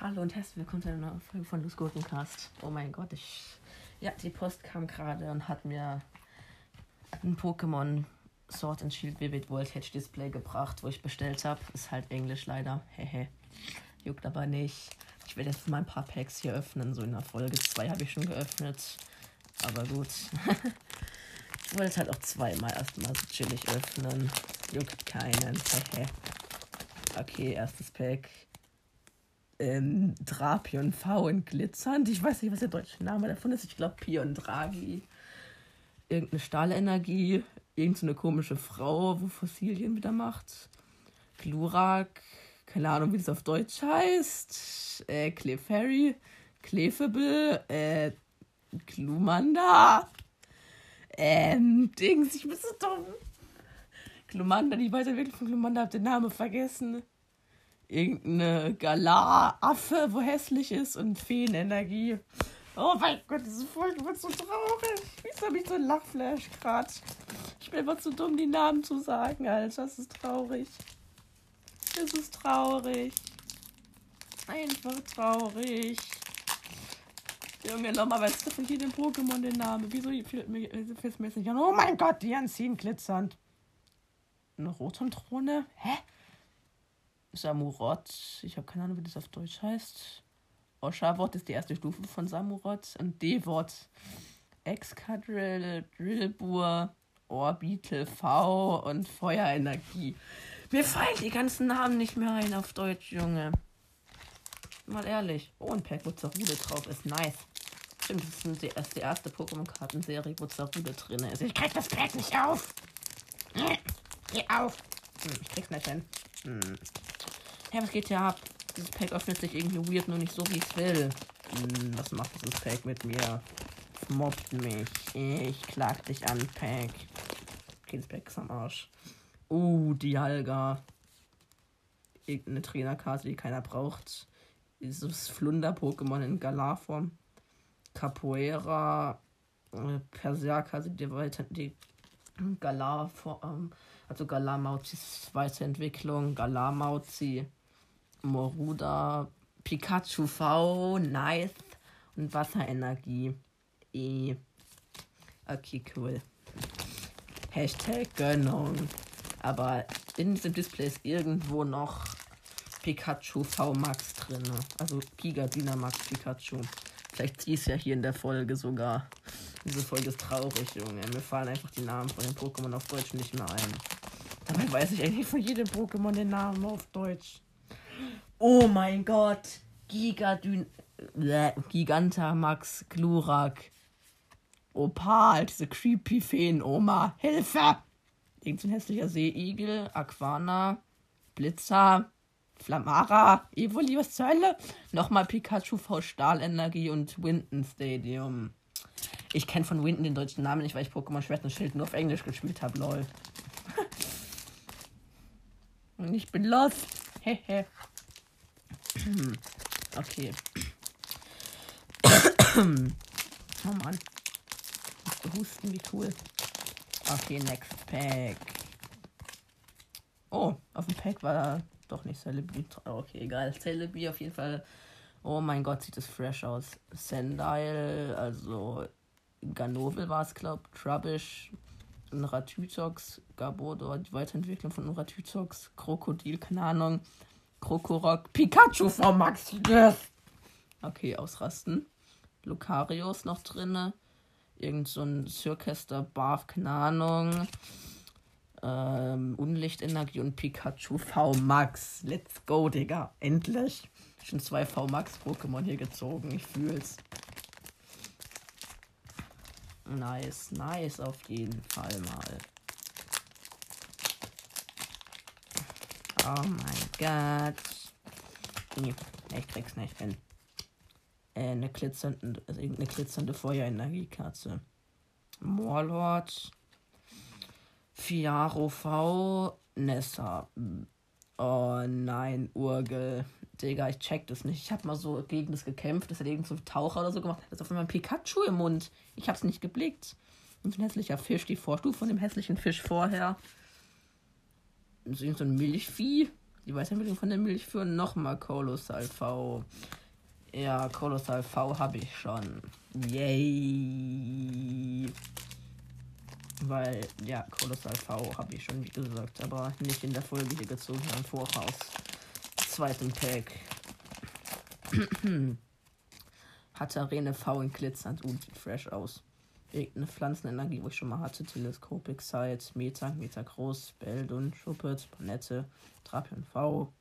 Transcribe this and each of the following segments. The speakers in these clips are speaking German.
Hallo und herzlich willkommen zu einer neuen Folge von Luz Gurkencast. Oh mein Gott, ich. Ja, die Post kam gerade und hat mir ein Pokémon Sword and Shield Vivid Voltage Display gebracht, wo ich bestellt habe. Ist halt Englisch leider. Hehe. Juckt aber nicht. Ich werde jetzt mal ein paar Packs hier öffnen. So in der Folge 2 habe ich schon geöffnet. Aber gut. ich wollte es halt auch zweimal erstmal so chillig öffnen. Juckt keinen. Okay, erstes Pack. Ähm, Drapion V in glitzernd. Ich weiß nicht, was der deutsche Name davon ist. Ich glaube Pion Draghi. Irgendeine Stahlenergie. Irgendeine komische Frau, wo Fossilien wieder macht. Glurak. Keine Ahnung, wie das auf Deutsch heißt. Äh, Clefairy. Clefable. Äh, Glumanda. Ähm, Dings, ich bin so dumm. Glumanda, die Weiterentwicklung von Glumanda, hab den Namen vergessen irgendeine Galar-Affe, wo hässlich ist und Feenenergie. Oh mein Gott, diese Folge wird so traurig. Wieso habe ich so einen Lachflash gerade? Ich bin einfach zu dumm, die Namen zu sagen, Alter. Das ist traurig. Das ist traurig. Einfach traurig. Junge, normalerweise von jedem Pokémon den Namen. Wieso mir, fällt mir jetzt nicht an? Oh mein Gott, die anziehen glitzernd. Eine Rotom-Throne? Hä? Samurott. Ich habe keine Ahnung, wie das auf Deutsch heißt. Oshawott ist die erste Stufe von Samurott. Und Devot. Excadrill, Drillbur, Orbital V und Feuerenergie. Mir fallen die ganzen Namen nicht mehr ein auf Deutsch, Junge. Mal ehrlich. Oh, ein Pack, wo Zarude drauf ist. Nice. Stimmt, das ist die erste, erste Pokémon-Kartenserie, wo Zarude drin ist. Ich krieg das Pack nicht auf. Geh auf. Hm, ich krieg's nicht hin. Hm. Hey, was geht hier ab? Dieses Pack öffnet sich irgendwie weird, nur nicht so, wie ich es will. Hm, was macht dieses Pack mit mir? Mobbt mich. Ich klag dich an, Pack. Okay, das Pack ist am Arsch. Uh, Dialga. Irgendeine Trainerkarte, die keiner braucht. Dieses Flunder-Pokémon in Galar-Form. Capoeira. Äh, Perserker, also die, weiter, die Galar-Form. Also Galar-Mauzis Weiterentwicklung. Galar-Mauzi. Moruda, Pikachu V, nice. Und Wasserenergie. E. Okay, cool. Hashtag Gönnung. Aber in diesem Display ist irgendwo noch Pikachu V Max drin. Also Giga Dynamax Pikachu. Vielleicht ziehe ich es ja hier in der Folge sogar. Diese Folge ist traurig, Junge. Mir fallen einfach die Namen von den Pokémon auf Deutsch nicht mehr ein. Dabei weiß ich eigentlich von jedem Pokémon den Namen auf Deutsch. Oh mein Gott. Gigadyn. Gigantamax Glurak. Opal, diese creepy Feen-Oma. Hilfe! Ein hässlicher Seeigel. Aquana. Blitzer. Flamara. Evoli, was zur Hölle? Nochmal Pikachu V Stahlenergie und Winton Stadium. Ich kenne von Winton den deutschen Namen nicht, weil ich Pokémon Schwert und Schild nur auf Englisch gespielt habe, lol. Und ich bin lost. Hehe. Okay. oh Mann. Husten, wie cool. Okay, next Pack. Oh, auf dem Pack war doch nicht Celebi. Okay, egal. Celebi auf jeden Fall. Oh mein Gott, sieht das fresh aus. Sendile, also Ganovel war es, glaub. Trubbish, Ratütox, Gabodo, die Weiterentwicklung von Ratütox, Krokodil, keine Ahnung. Krokorok, Pikachu vom Max. Yes. Okay, ausrasten. Lucarius noch drinne. Irgend so ein Circaster Barf, keine Ahnung. Ähm, Unlichtenergie und Pikachu V Max. Let's go, Digga. Endlich. Schon zwei V Max Pokémon hier gezogen. Ich fühl's. Nice, nice auf jeden Fall mal. Oh mein Gott. Nee, ich krieg's nicht hin. Äh, eine glitzernde, also eine glitzernde Feuerenergiekatze. Morlord. Fiaro V. Nessa. Oh nein, Urgel. Digga, ich check das nicht. Ich hab mal so gegen das gekämpft. Das hat irgend so ein Taucher oder so gemacht. Das ist auf einmal ein Pikachu im Mund. Ich hab's nicht geblickt. Und ein hässlicher Fisch, die Vorstufe von dem hässlichen Fisch vorher. so ein Milchvieh. Die Weiterentwicklung von der Milchvieh und nochmal Kolossal V. Ja, Kolossal V habe ich schon. Yay! Weil, ja, Kolossal V habe ich schon, wie gesagt, aber nicht in der Folge hier gezogen, sondern voraus. Zweiten Pack. Hat Arene V in glitzernd und sieht fresh aus. Irgendeine Pflanzenenergie, wo ich schon mal hatte. Teleskopik Sight, Meta, Meta Groß, Beldun, Schuppet, Panette, Trapion V.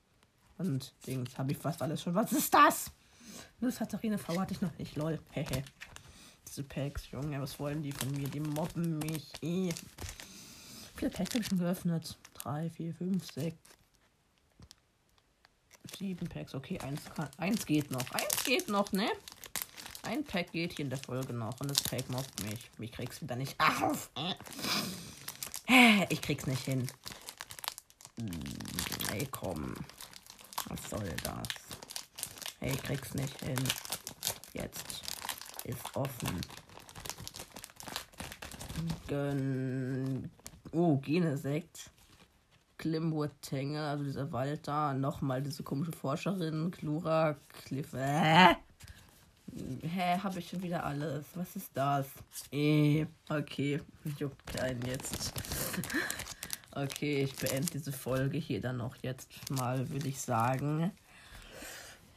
Und Dings habe ich fast alles schon. Was ist das? Nur Arene V hatte ich noch nicht, lol. Hehe. Diese Packs, Junge, was wollen die von mir? Die mobben mich. Eh. Viele Packs habe ich schon geöffnet. Drei, vier, fünf, sechs. Sieben Packs. Okay, eins, kann, eins geht noch. Eins geht noch, ne? Ein Pack geht hier in der Folge noch und das Pack mobbt mich. Mich krieg's wieder nicht auf. Ich krieg's nicht hin. Ey, komm. Was soll das? Hey, ich krieg's nicht hin. Jetzt ist offen. Gön oh, Genesekt. Klimburg-Tenge, also dieser Wald da. Nochmal diese komische Forscherin. Klura, Cliff. Äh. Hä, habe ich schon wieder alles? Was ist das? Eh, okay. Juckt keinen jetzt. okay, ich beende diese Folge hier dann noch jetzt mal, würde ich sagen.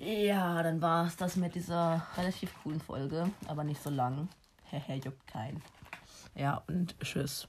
Ja, dann war es das mit dieser relativ coolen Folge, aber nicht so lang. Hehe, juckt keinen. Ja, und tschüss.